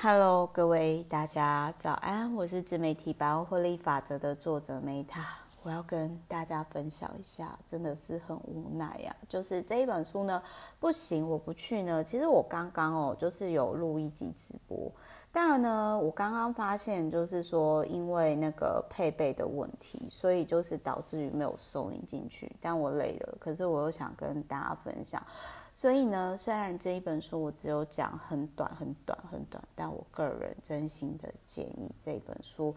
Hello，各位大家早安，我是自媒体百万获利法则的作者 Meta，我要跟大家分享一下，真的是很无奈呀、啊。就是这一本书呢，不行，我不去呢。其实我刚刚哦，就是有录一集直播，但呢，我刚刚发现就是说，因为那个配备的问题，所以就是导致于没有收音进去。但我累了，可是我又想跟大家分享。所以呢，虽然这一本书我只有讲很短、很短、很短，但我个人真心的建议这本书，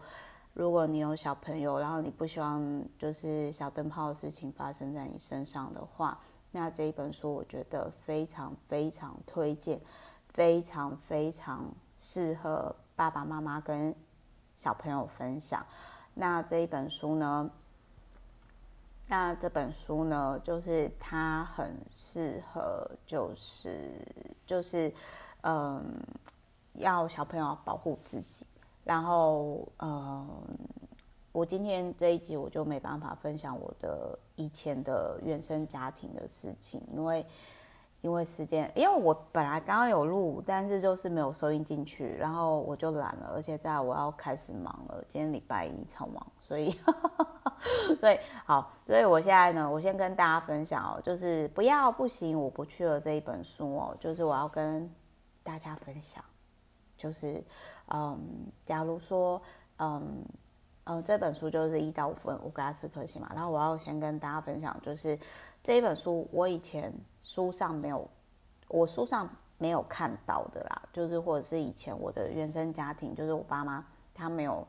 如果你有小朋友，然后你不希望就是小灯泡的事情发生在你身上的话，那这一本书我觉得非常非常推荐，非常非常适合爸爸妈妈跟小朋友分享。那这一本书呢，那这本书呢，就是它很适合，就是就是，嗯，要小朋友保护自己。然后，嗯，我今天这一集我就没办法分享我的以前的原生家庭的事情，因为因为时间，因为我本来刚刚有录，但是就是没有收音进去，然后我就懒了，而且在我要开始忙了，今天礼拜一超忙，所以。所以好，所以我现在呢，我先跟大家分享哦，就是不要不行，我不去了这一本书哦，就是我要跟大家分享，就是嗯，假如说嗯嗯这本书就是一到五分，我给他四颗星嘛，然后我要先跟大家分享，就是这一本书我以前书上没有，我书上没有看到的啦，就是或者是以前我的原生家庭，就是我爸妈他没有。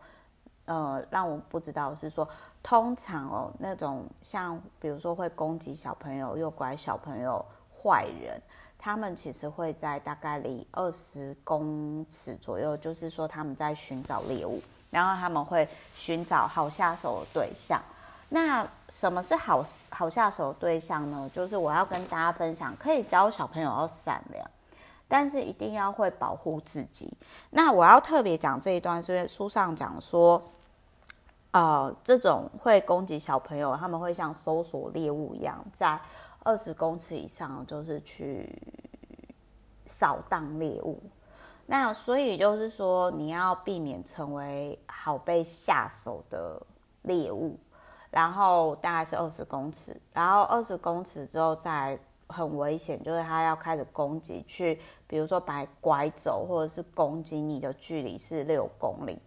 呃，让我不知道是说，通常哦，那种像比如说会攻击小朋友、诱拐小朋友、坏人，他们其实会在大概离二十公尺左右，就是说他们在寻找猎物，然后他们会寻找好下手的对象。那什么是好好下手的对象呢？就是我要跟大家分享，可以教小朋友要善良。但是一定要会保护自己。那我要特别讲这一段，是因为书上讲说，呃，这种会攻击小朋友，他们会像搜索猎物一样，在二十公尺以上，就是去扫荡猎物。那所以就是说，你要避免成为好被下手的猎物。然后大概是二十公尺，然后二十公尺之后再。很危险，就是他要开始攻击，去比如说把拐走，或者是攻击你的距离是六公里。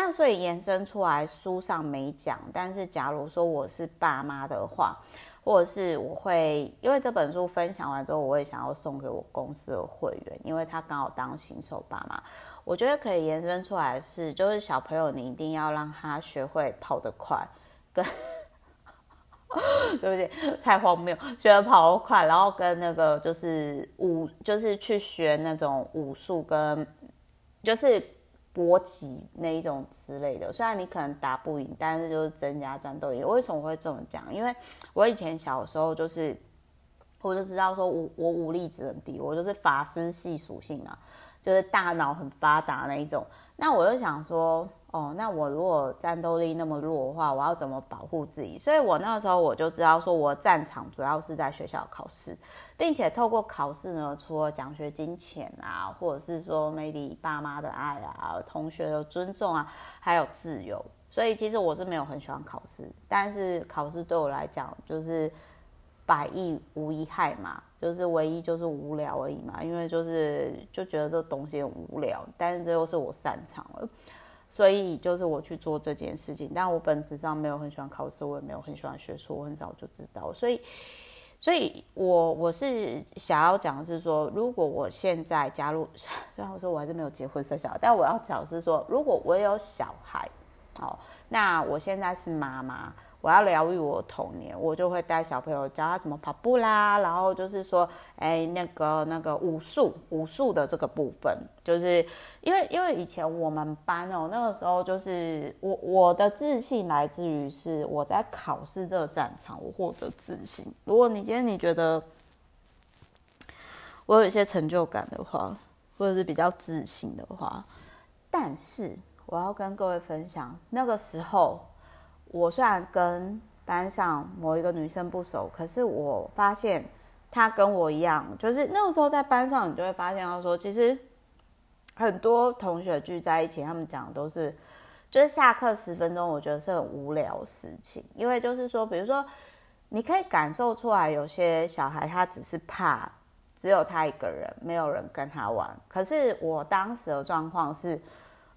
那所以延伸出来，书上没讲。但是假如说我是爸妈的话，或者是我会，因为这本书分享完之后，我也想要送给我公司的会员，因为他刚好当新手爸妈，我觉得可以延伸出来是，就是小朋友你一定要让他学会跑得快，跟。对不对？太荒谬，学得跑得快，然后跟那个就是武，就是去学那种武术跟就是国旗那一种之类的。虽然你可能打不赢，但是就是增加战斗力。为什么会这么讲？因为我以前小时候就是，我就知道说我我武力值很低，我就是法师系属性嘛，就是大脑很发达那一种。那我就想说。哦，那我如果战斗力那么弱的话，我要怎么保护自己？所以我那个时候我就知道，说我战场主要是在学校考试，并且透过考试呢，除了奖学金钱啊，或者是说 maybe 爸妈的爱啊，同学的尊重啊，还有自由。所以其实我是没有很喜欢考试，但是考试对我来讲就是百益无一害嘛，就是唯一就是无聊而已嘛，因为就是就觉得这东西很无聊，但是这又是我擅长了。所以就是我去做这件事情，但我本质上没有很喜欢考试，我也没有很喜欢学术，我很早就知道。所以，所以我我是想要讲的是说，如果我现在加入，虽然我说我还是没有结婚生小孩，但我要讲的是说，如果我有小孩，好，那我现在是妈妈。我要疗愈我童年，我就会带小朋友教他怎么跑步啦，然后就是说，哎，那个那个武术武术的这个部分，就是因为因为以前我们班哦，那个时候就是我我的自信来自于是我在考试这个战场我获得自信。如果你今天你觉得我有一些成就感的话，或者是比较自信的话，但是我要跟各位分享那个时候。我虽然跟班上某一个女生不熟，可是我发现她跟我一样，就是那个时候在班上，你就会发现，她说其实很多同学聚在一起，他们讲的都是，就是下课十分钟，我觉得是很无聊事情，因为就是说，比如说，你可以感受出来，有些小孩他只是怕只有他一个人，没有人跟他玩。可是我当时的状况是。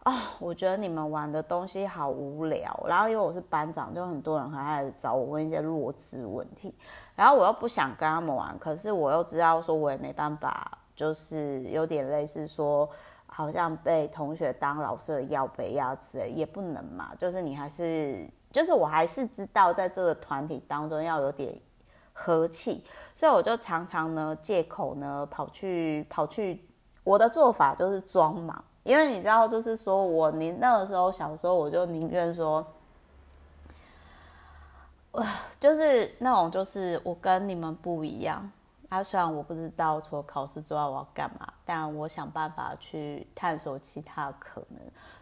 啊、我觉得你们玩的东西好无聊。然后因为我是班长，就很多人还开始找我问一些弱智问题。然后我又不想跟他们玩，可是我又知道说我也没办法，就是有点类似说，好像被同学当老师的要背要词，也不能嘛。就是你还是，就是我还是知道在这个团体当中要有点和气，所以我就常常呢借口呢跑去跑去，我的做法就是装忙。因为你知道，就是说我你那个时候小时候，我就宁愿说，就是那种就是我跟你们不一样。啊，虽然我不知道除了考试之外我要干嘛，但我想办法去探索其他可能。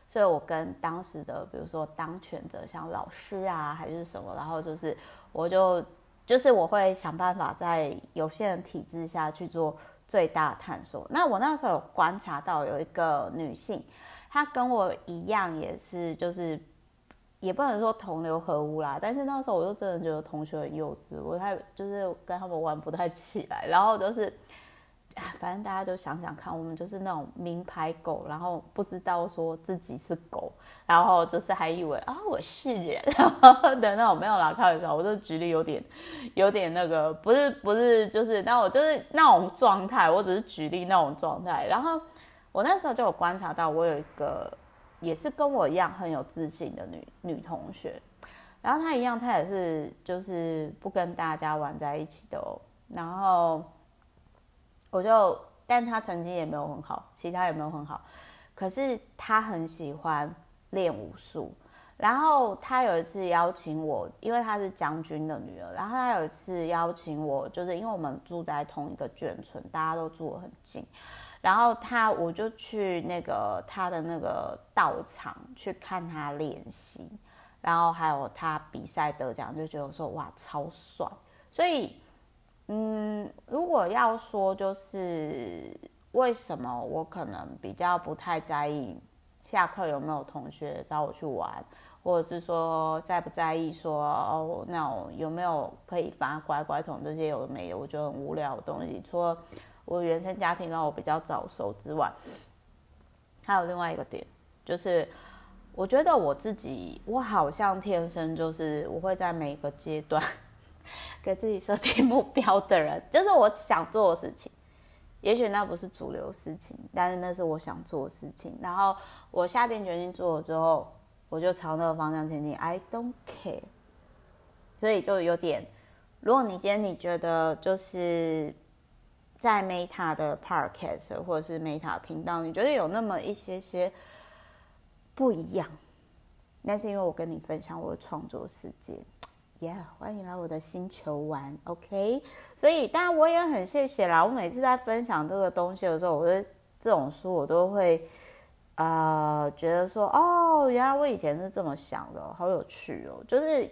所以我跟当时的比如说当权者，像老师啊还是什么，然后就是我就就是我会想办法在有限的体制下去做。最大的探索。那我那时候有观察到有一个女性，她跟我一样，也是就是也不能说同流合污啦。但是那时候我就真的觉得同学很幼稚，我太就是跟他们玩不太起来。然后就是，反正大家就想想看，我们就是那种名牌狗，然后不知道说自己是狗，然后就是还以为啊、我是人，然后的那种没有啦，开玩笑，我就举例有点有点那个，不是不是，就是那我就是那种状态，我只是举例那种状态。然后我那时候就有观察到，我有一个也是跟我一样很有自信的女女同学，然后她一样，她也是就是不跟大家玩在一起的哦，然后。我就，但他成绩也没有很好，其他也没有很好，可是他很喜欢练武术。然后他有一次邀请我，因为他是将军的女儿，然后他有一次邀请我，就是因为我们住在同一个眷村，大家都住得很近。然后他，我就去那个他的那个道场去看他练习，然后还有他比赛得奖，就觉得说哇，超帅，所以。嗯，如果要说就是为什么我可能比较不太在意下课有没有同学找我去玩，或者是说在不在意说哦那种有没有可以发乖乖桶这些有没有，我觉得很无聊的东西。除了我原生家庭让我比较早熟之外，还有另外一个点，就是我觉得我自己我好像天生就是我会在每一个阶段。给自己设定目标的人，就是我想做的事情。也许那不是主流事情，但是那是我想做的事情。然后我下定决心做了之后，我就朝那个方向前进。I don't care。所以就有点，如果你今天你觉得就是在 Meta 的 Podcast 或者是 Meta 频道，你觉得有那么一些些不一样，那是因为我跟你分享我的创作世界。耶欢迎来我的星球玩，OK？所以当然我也很谢谢啦。我每次在分享这个东西的时候，我的这种书我都会呃觉得说，哦，原来我以前是这么想的，好有趣哦。就是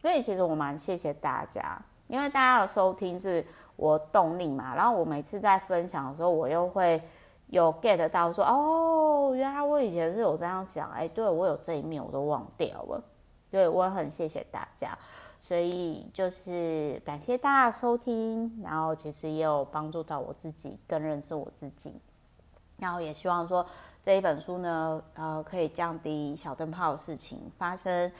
所以其实我蛮谢谢大家，因为大家的收听是我动力嘛。然后我每次在分享的时候，我又会有 get 到说，哦，原来我以前是有这样想，哎，对，我有这一面我都忘掉了。对，我很谢谢大家。所以就是感谢大家收听，然后其实也有帮助到我自己更认识我自己，然后也希望说这一本书呢，呃，可以降低小灯泡的事情发生，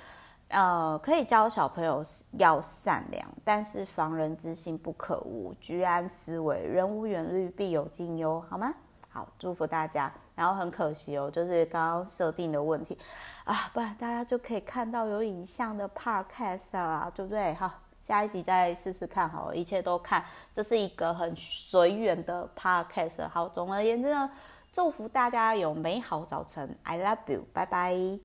呃，可以教小朋友要善良，但是防人之心不可无，居安思危，人无远虑，必有近忧，好吗？好，祝福大家。然后很可惜哦，就是刚刚设定的问题啊，不然大家就可以看到有影像的 podcast 啊，对不对？好，下一集再试试看，好，一切都看。这是一个很随缘的 podcast。好，总而言之呢，祝福大家有美好早晨。I love you，拜拜。